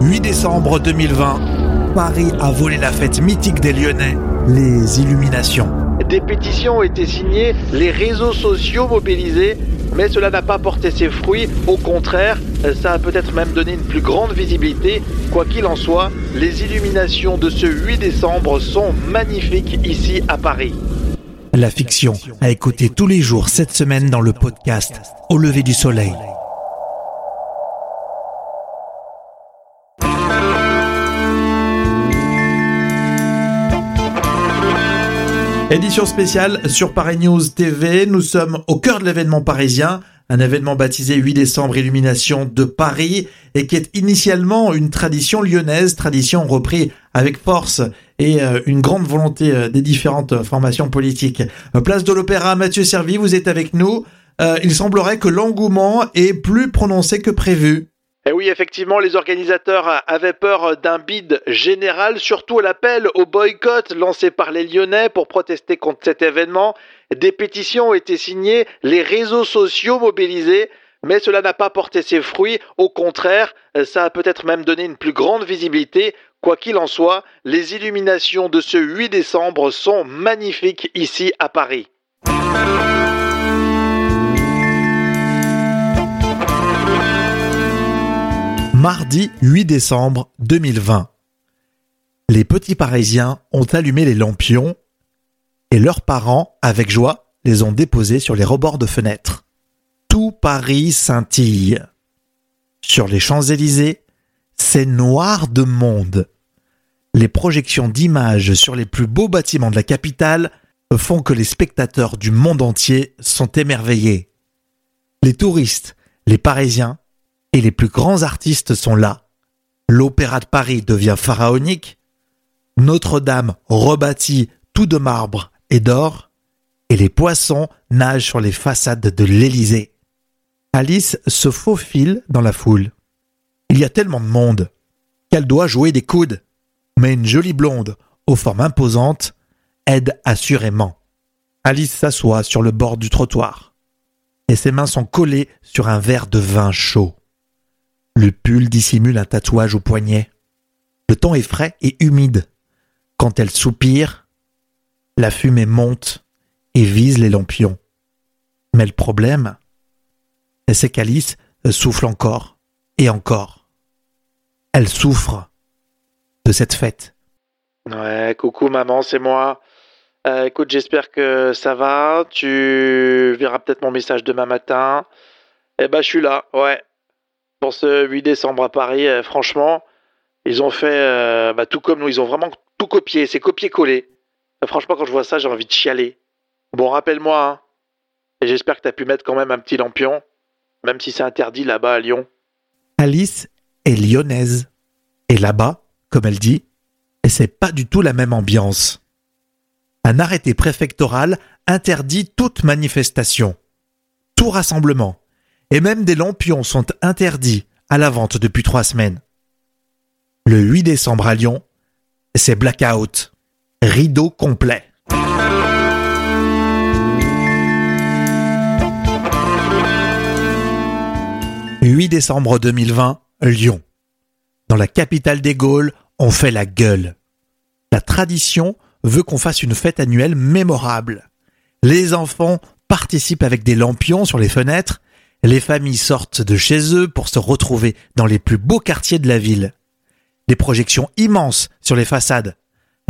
8 décembre 2020, Paris a volé la fête mythique des Lyonnais, les illuminations. Des pétitions ont été signées, les réseaux sociaux mobilisés, mais cela n'a pas porté ses fruits. Au contraire, ça a peut-être même donné une plus grande visibilité. Quoi qu'il en soit, les illuminations de ce 8 décembre sont magnifiques ici à Paris. La fiction a écouté tous les jours cette semaine dans le podcast Au lever du soleil. Édition spéciale sur Paris News TV. Nous sommes au cœur de l'événement parisien. Un événement baptisé 8 décembre Illumination de Paris et qui est initialement une tradition lyonnaise, tradition reprise avec force et euh, une grande volonté euh, des différentes formations politiques. Euh, place de l'Opéra, Mathieu Servi, vous êtes avec nous. il semblerait que l'engouement est plus prononcé que prévu. Et eh oui, effectivement, les organisateurs avaient peur d'un bid général, surtout l'appel au boycott lancé par les Lyonnais pour protester contre cet événement. Des pétitions ont été signées, les réseaux sociaux mobilisés, mais cela n'a pas porté ses fruits. Au contraire, ça a peut-être même donné une plus grande visibilité. Quoi qu'il en soit, les illuminations de ce 8 décembre sont magnifiques ici à Paris. Mardi 8 décembre 2020. Les petits Parisiens ont allumé les lampions et leurs parents, avec joie, les ont déposés sur les rebords de fenêtres. Tout Paris scintille. Sur les Champs-Élysées, c'est noir de monde. Les projections d'images sur les plus beaux bâtiments de la capitale font que les spectateurs du monde entier sont émerveillés. Les touristes, les Parisiens, et les plus grands artistes sont là. L'Opéra de Paris devient pharaonique, Notre-Dame rebâtit tout de marbre et d'or, et les poissons nagent sur les façades de l'Élysée. Alice se faufile dans la foule. Il y a tellement de monde qu'elle doit jouer des coudes, mais une jolie blonde, aux formes imposantes, aide assurément. Alice s'assoit sur le bord du trottoir, et ses mains sont collées sur un verre de vin chaud. Le pull dissimule un tatouage au poignet. Le temps est frais et humide. Quand elle soupire, la fumée monte et vise les lampions. Mais le problème, c'est qu'Alice souffle encore et encore. Elle souffre de cette fête. Ouais, coucou maman, c'est moi. Euh, écoute, j'espère que ça va. Tu verras peut-être mon message demain matin. Eh ben, je suis là, ouais pour ce 8 décembre à Paris, euh, franchement, ils ont fait euh, bah, tout comme nous. Ils ont vraiment tout copié. C'est copié-collé. Euh, franchement, quand je vois ça, j'ai envie de chialer. Bon, rappelle-moi, hein. Et j'espère que tu as pu mettre quand même un petit lampion, même si c'est interdit là-bas à Lyon. Alice est lyonnaise. Et là-bas, comme elle dit, c'est pas du tout la même ambiance. Un arrêté préfectoral interdit toute manifestation, tout rassemblement, et même des lampions sont interdits à la vente depuis trois semaines. Le 8 décembre à Lyon, c'est blackout, rideau complet. « 8 décembre 2020, Lyon. Dans la capitale des Gaules, on fait la gueule. La tradition veut qu'on fasse une fête annuelle mémorable. Les enfants participent avec des lampions sur les fenêtres les familles sortent de chez eux pour se retrouver dans les plus beaux quartiers de la ville. Des projections immenses sur les façades.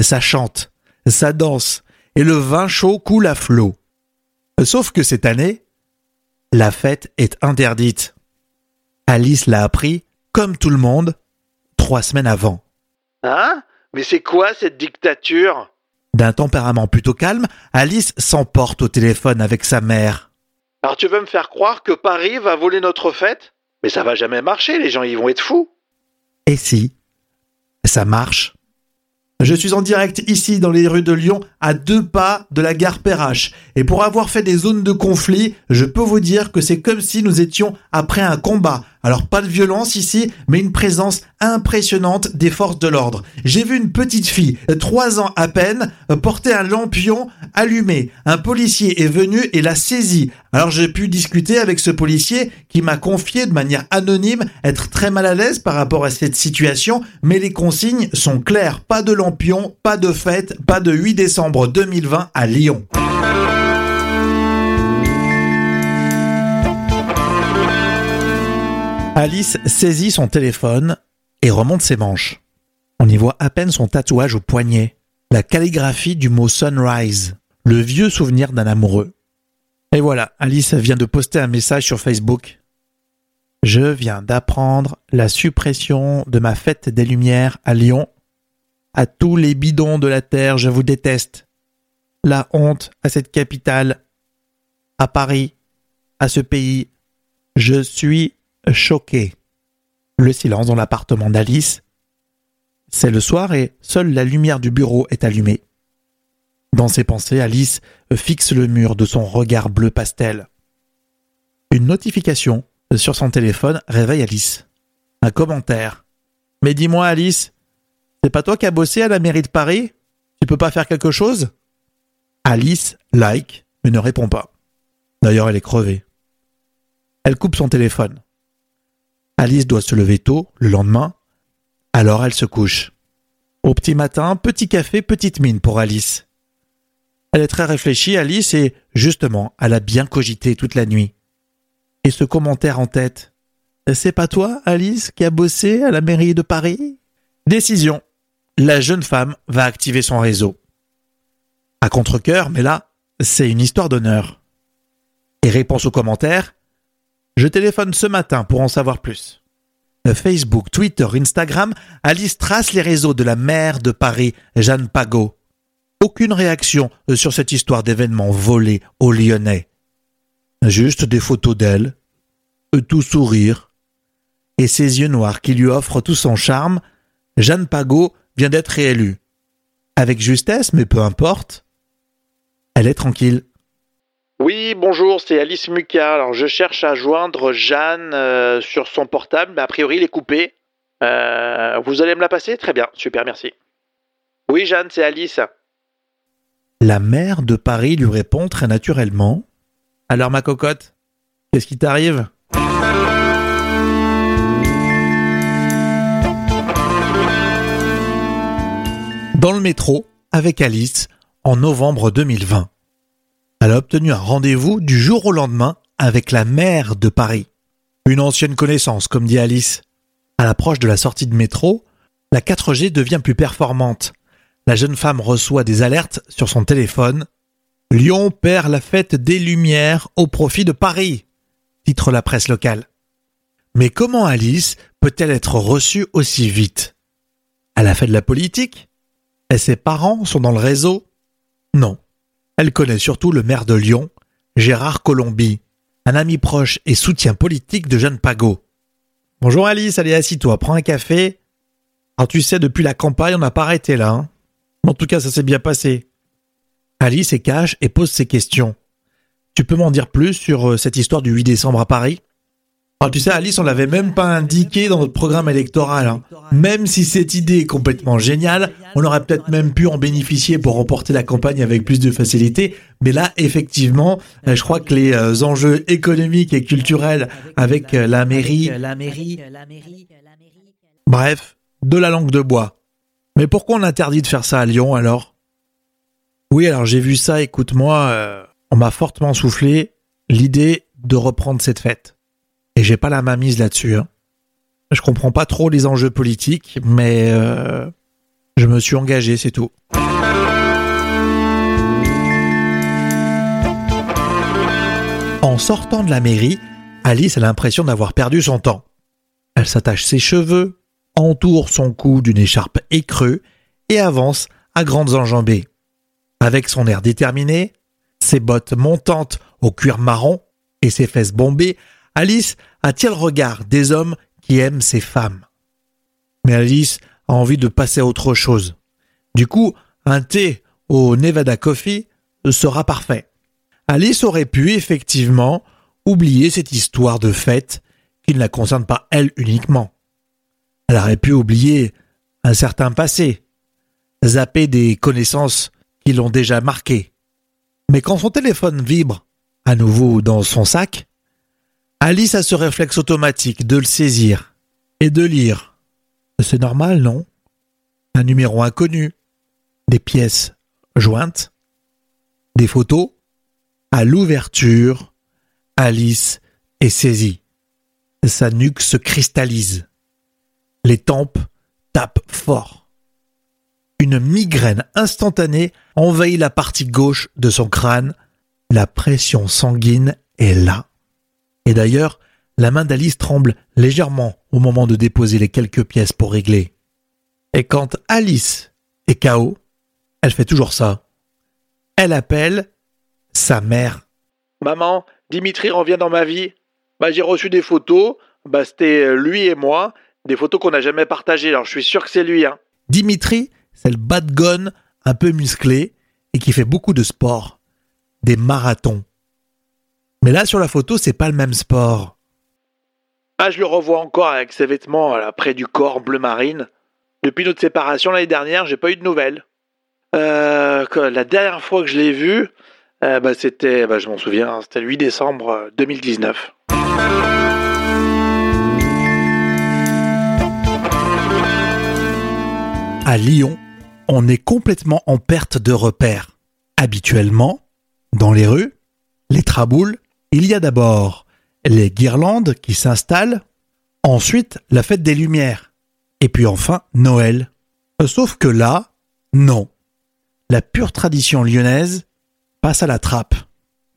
Ça chante, ça danse, et le vin chaud coule à flot. Sauf que cette année, la fête est interdite. Alice l'a appris, comme tout le monde, trois semaines avant. Hein? Mais c'est quoi cette dictature? D'un tempérament plutôt calme, Alice s'emporte au téléphone avec sa mère. Alors tu veux me faire croire que Paris va voler notre fête? Mais ça va jamais marcher, les gens y vont être fous. Et si Ça marche? Je suis en direct ici dans les rues de Lyon, à deux pas de la gare Perrache. Et pour avoir fait des zones de conflit, je peux vous dire que c'est comme si nous étions après un combat, Alors pas de violence ici, mais une présence impressionnante des forces de l'ordre. J'ai vu une petite fille, trois ans à peine, porter un lampion allumé. Un policier est venu et l'a saisi. Alors j'ai pu discuter avec ce policier qui m'a confié de manière anonyme être très mal à l'aise par rapport à cette situation, mais les consignes sont claires. Pas de lampion, pas de fête, pas de 8 décembre 2020 à Lyon. Alice saisit son téléphone et remonte ses manches. On y voit à peine son tatouage au poignet, la calligraphie du mot sunrise, le vieux souvenir d'un amoureux. Et voilà, Alice vient de poster un message sur Facebook. Je viens d'apprendre la suppression de ma fête des Lumières à Lyon. À tous les bidons de la terre, je vous déteste. La honte à cette capitale, à Paris, à ce pays. Je suis choqué. Le silence dans l'appartement d'Alice. C'est le soir et seule la lumière du bureau est allumée. Dans ses pensées, Alice fixe le mur de son regard bleu pastel. Une notification sur son téléphone réveille Alice. Un commentaire. Mais dis-moi, Alice, c'est pas toi qui as bossé à la mairie de Paris? Tu peux pas faire quelque chose? Alice like, mais ne répond pas. D'ailleurs, elle est crevée. Elle coupe son téléphone. Alice doit se lever tôt, le lendemain. Alors elle se couche. Au petit matin, petit café, petite mine pour Alice. Elle est très réfléchie, Alice, et justement, elle a bien cogité toute la nuit. Et ce commentaire en tête. C'est pas toi, Alice, qui a bossé à la mairie de Paris? Décision. La jeune femme va activer son réseau. À contre-coeur, mais là, c'est une histoire d'honneur. Et réponse au commentaire, je téléphone ce matin pour en savoir plus. Facebook, Twitter, Instagram, Alice trace les réseaux de la maire de Paris, Jeanne Pagot. Aucune réaction sur cette histoire d'événement volé aux Lyonnais. Juste des photos d'elle, tout sourire, et ses yeux noirs qui lui offrent tout son charme, Jeanne Pagot vient d'être réélue. Avec justesse, mais peu importe. Elle est tranquille. Oui, bonjour, c'est Alice Muka. Alors, je cherche à joindre Jeanne euh, sur son portable, mais a priori, il est coupé. Euh, vous allez me la passer? Très bien, super, merci. Oui, Jeanne, c'est Alice. La mère de Paris lui répond très naturellement. Alors, ma cocotte, qu'est-ce qui t'arrive? Dans le métro, avec Alice, en novembre 2020. Elle a obtenu un rendez-vous du jour au lendemain avec la maire de Paris. Une ancienne connaissance, comme dit Alice. À l'approche de la sortie de métro, la 4G devient plus performante. La jeune femme reçoit des alertes sur son téléphone. Lyon perd la fête des Lumières au profit de Paris, titre la presse locale. Mais comment Alice peut-elle être reçue aussi vite? Elle a fait de la politique? Et ses parents sont dans le réseau? Non. Elle connaît surtout le maire de Lyon, Gérard Colombi, un ami proche et soutien politique de Jeanne Pagot. Bonjour Alice, allez assis-toi, prends un café. Alors tu sais, depuis la campagne, on n'a pas arrêté là. Hein. en tout cas, ça s'est bien passé. Alice est cache et pose ses questions. Tu peux m'en dire plus sur euh, cette histoire du 8 décembre à Paris? Alors, tu sais, Alice, on l'avait même pas indiqué dans notre programme électoral. Hein. Même si cette idée est complètement géniale, on aurait peut-être même pu en bénéficier pour remporter la campagne avec plus de facilité. Mais là, effectivement, euh, je crois que les euh, enjeux économiques et culturels avec euh, la mairie... Bref, de la langue de bois. Mais pourquoi on interdit de faire ça à Lyon alors? Oui, alors j'ai vu ça, écoute-moi, on m'a fortement soufflé l'idée de reprendre cette fête. Et j'ai pas la main mise là-dessus. Hein. Je comprends pas trop les enjeux politiques, mais euh, je me suis engagé, c'est tout. En sortant de la mairie, Alice a l'impression d'avoir perdu son temps. Elle s'attache ses cheveux, entoure son cou d'une écharpe écrue et avance à grandes enjambées. Avec son air déterminé, ses bottes montantes au cuir marron et ses fesses bombées, Alice attire le regard des hommes qui aiment ces femmes? Mais Alice a envie de passer à autre chose. Du coup, un thé au Nevada Coffee sera parfait. Alice aurait pu effectivement oublier cette histoire de fête qui ne la concerne pas elle uniquement. Elle aurait pu oublier un certain passé, zapper des connaissances qui l'ont déjà marqué. Mais quand son téléphone vibre à nouveau dans son sac, Alice a ce réflexe automatique de le saisir et de lire. C'est normal, non? Un numéro inconnu, des pièces jointes, des photos. À l'ouverture, Alice est saisie. Sa nuque se cristallise. Les tempes tapent fort. Une migraine instantanée envahit la partie gauche de son crâne. La pression sanguine est là. Et d'ailleurs, la main d'Alice tremble légèrement au moment de déposer les quelques pièces pour régler. Et quand Alice est KO, elle fait toujours ça. Elle appelle sa mère. Maman, Dimitri revient dans ma vie. Bah, j'ai reçu des photos. Bah, c'était lui et moi. Des photos qu'on n'a jamais partagées. Alors, je suis sûr que c'est lui. Hein. Dimitri, c'est le bad gun un peu musclé et qui fait beaucoup de sport. Des marathons. Mais là, sur la photo, c'est pas le même sport. Ah, je le revois encore avec ses vêtements là, près du corps bleu marine. Depuis notre séparation l'année dernière, j'ai pas eu de nouvelles. Euh, la dernière fois que je l'ai vu, euh, bah, c'était, bah, je m'en souviens, hein, c'était le 8 décembre 2019. À Lyon, on est complètement en perte de repères. Habituellement, dans les rues, les traboules, il y a d'abord les guirlandes qui s'installent, ensuite la fête des Lumières, et puis enfin Noël. Sauf que là, non. La pure tradition lyonnaise passe à la trappe.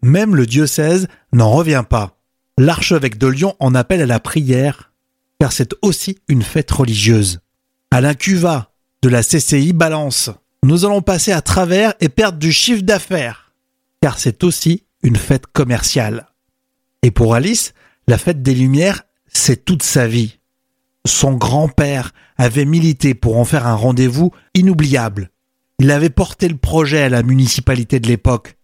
Même le diocèse n'en revient pas. L'archevêque de Lyon en appelle à la prière, car c'est aussi une fête religieuse. Alain Cuva de la CCI balance. Nous allons passer à travers et perdre du chiffre d'affaires, car c'est aussi une fête commerciale. Et pour Alice, la fête des Lumières, c'est toute sa vie. Son grand-père avait milité pour en faire un rendez-vous inoubliable. Il avait porté le projet à la municipalité de l'époque,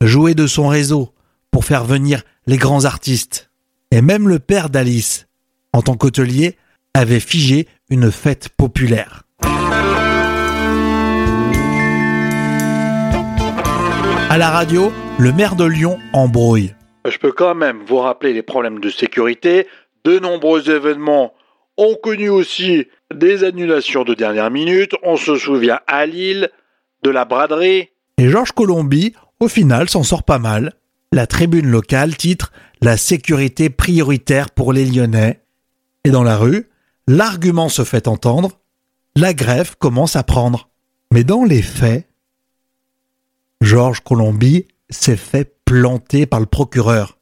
joué de son réseau pour faire venir les grands artistes. Et même le père d'Alice, en tant qu'hôtelier, avait figé une fête populaire. À la radio, le maire de Lyon embrouille. Je peux quand même vous rappeler les problèmes de sécurité. De nombreux événements ont connu aussi des annulations de dernière minute. On se souvient à Lille de la braderie. Et Georges Colombi, au final, s'en sort pas mal. La tribune locale titre La sécurité prioritaire pour les Lyonnais. Et dans la rue, l'argument se fait entendre. La grève commence à prendre. Mais dans les faits, Georges Colombi s'est fait planté par le procureur.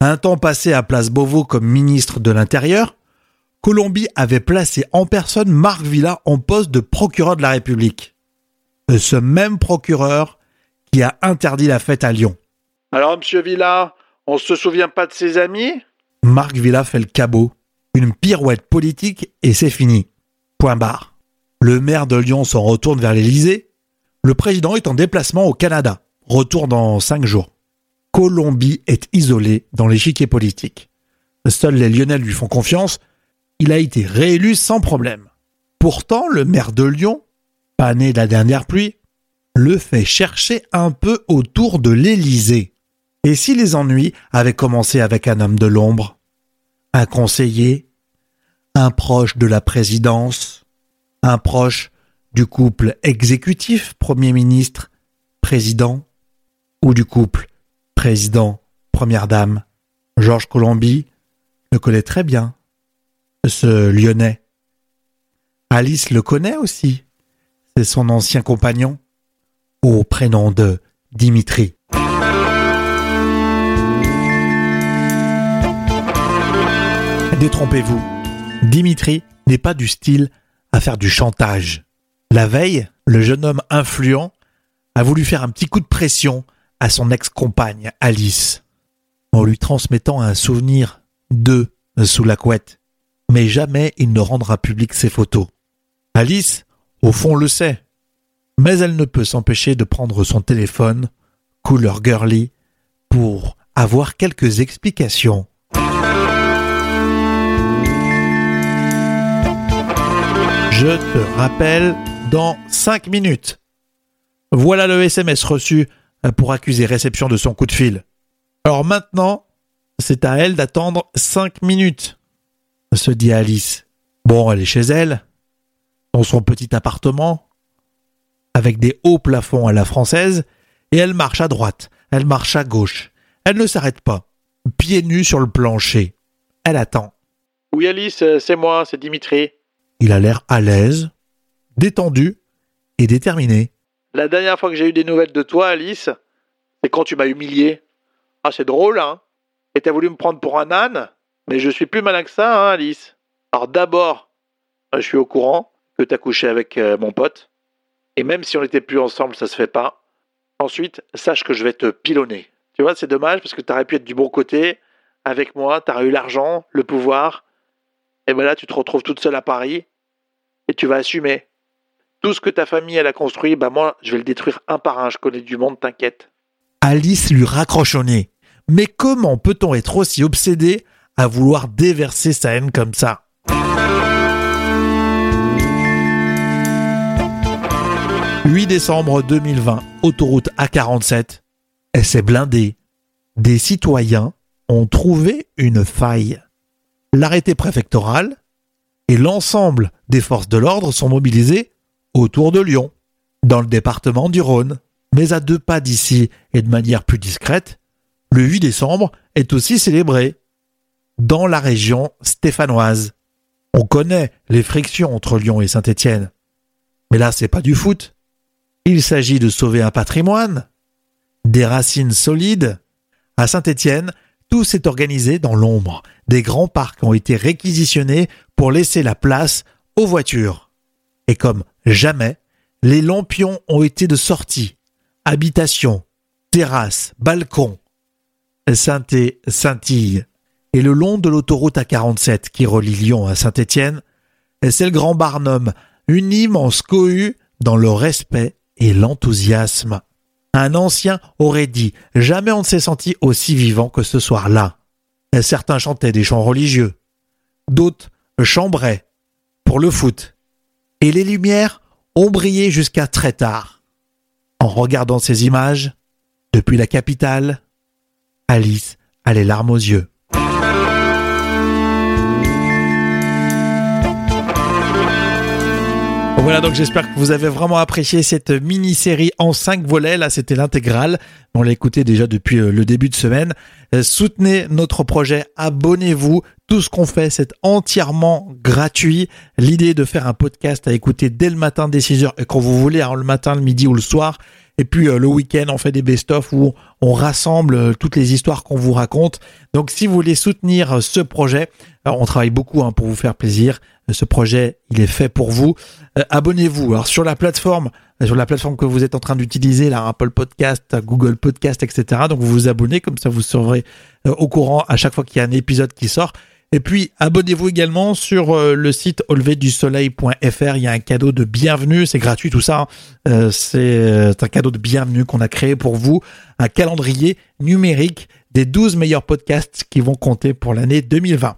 Un temps passé à Place Beauvau comme ministre de l'Intérieur, Colombie avait placé en personne Marc Villa en poste de procureur de la République. Ce même procureur qui a interdit la fête à Lyon. Alors, monsieur Villa, on se souvient pas de ses amis? Marc Villa fait le cabot, une pirouette politique et c'est fini. Point barre. Le maire de Lyon s'en retourne vers l'Élysée. Le président est en déplacement au Canada. Retour dans cinq jours. Colombie est isolé dans l'échiquier politique. Seuls les Lyonnais lui font confiance. Il a été réélu sans problème. Pourtant, le maire de Lyon, pas né de la dernière pluie, le fait chercher un peu autour de l'Élysée. Et si les ennuis avaient commencé avec un homme de l'ombre, un conseiller, un proche de la présidence, un proche du couple exécutif Premier ministre, président, ou du couple président, première dame, Georges Colombi, le connaît très bien, ce Lyonnais. Alice le connaît aussi. C'est son ancien compagnon, au prénom de Dimitri. Détrompez-vous, Dimitri n'est pas du style à faire du chantage. La veille, le jeune homme influent a voulu faire un petit coup de pression à son ex-compagne Alice, en lui transmettant un souvenir d'eux sous la couette. Mais jamais il ne rendra public ses photos. Alice, au fond, le sait. Mais elle ne peut s'empêcher de prendre son téléphone, couleur girly, pour avoir quelques explications. Je te rappelle dans 5 minutes. Voilà le SMS reçu pour accuser réception de son coup de fil. Alors maintenant, c'est à elle d'attendre 5 minutes, se dit Alice. Bon, elle est chez elle, dans son petit appartement, avec des hauts plafonds à la française, et elle marche à droite, elle marche à gauche. Elle ne s'arrête pas, pieds nus sur le plancher. Elle attend. Oui, Alice, c'est moi, c'est Dimitri. Il a l'air à l'aise, détendu et déterminé. La dernière fois que j'ai eu des nouvelles de toi, Alice, c'est quand tu m'as humilié. Ah, c'est drôle, hein Et t'as voulu me prendre pour un âne Mais je suis plus malin que ça, hein, Alice. Alors d'abord, je suis au courant que t'as couché avec euh, mon pote. Et même si on n'était plus ensemble, ça se fait pas. Ensuite, sache que je vais te pilonner. Tu vois, c'est dommage parce que t'aurais pu être du bon côté. Avec moi, t'aurais eu l'argent, le pouvoir. Et ben là, tu te retrouves toute seule à Paris. Et tu vas assumer. Tout ce que ta famille a construit, bah moi, je vais le détruire un par un. Je connais du monde, t'inquiète. Alice lui raccroche au nez. Mais comment peut-on être aussi obsédé à vouloir déverser sa haine comme ça? 8 décembre 2020, autoroute A47. Elle s'est blindée. Des citoyens ont trouvé une faille. L'arrêté préfectoral et l'ensemble des forces de l'ordre sont mobilisés autour de Lyon, dans le département du Rhône. Mais à deux pas d'ici et de manière plus discrète, le 8 décembre est aussi célébré dans la région stéphanoise. On connaît les frictions entre Lyon et Saint-Étienne. Mais là, c'est pas du foot. Il s'agit de sauver un patrimoine, des racines solides. À Saint-Étienne, tout s'est organisé dans l'ombre. Des grands parcs ont été réquisitionnés pour laisser la place aux voitures. Et comme jamais, les lampions ont été de sortie. Habitations, terrasses, balcons, Saint-Et, scintille. Et le long de l'autoroute A47 qui relie Lyon à Saint-Étienne, c'est le Grand Barnum, une immense cohue dans le respect et l'enthousiasme. Un ancien aurait dit Jamais on ne s'est senti aussi vivant que ce soir-là. Certains chantaient des chants religieux, d'autres chambraient pour le foot. Et les lumières ont brillé jusqu'à très tard. En regardant ces images, depuis la capitale, Alice a les larmes aux yeux. Voilà, donc j'espère que vous avez vraiment apprécié cette mini-série en cinq volets. Là, c'était l'intégrale. On l'a écouté déjà depuis euh, le début de semaine. Euh, soutenez notre projet, abonnez-vous. Tout ce qu'on fait, c'est entièrement gratuit. L'idée de faire un podcast à écouter dès le matin, dès 6 heures, et quand vous voulez, hein, le matin, le midi ou le soir. Et puis euh, le week-end, on fait des best-of où on rassemble toutes les histoires qu'on vous raconte. Donc si vous voulez soutenir ce projet, on travaille beaucoup hein, pour vous faire plaisir. Ce projet, il est fait pour vous. Euh, abonnez-vous. Alors sur la plateforme, euh, sur la plateforme que vous êtes en train d'utiliser, là, Apple Podcast, Google Podcast, etc. Donc vous vous abonnez, comme ça vous serez euh, au courant à chaque fois qu'il y a un épisode qui sort. Et puis abonnez-vous également sur le site auleverdusoleil.fr. Il y a un cadeau de bienvenue, c'est gratuit tout ça. Hein. c'est un cadeau de bienvenue qu'on a créé pour vous, un calendrier numérique des 12 meilleurs podcasts qui vont compter pour l'année 2020.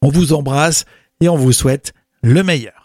On vous embrasse et on vous souhaite le meilleur.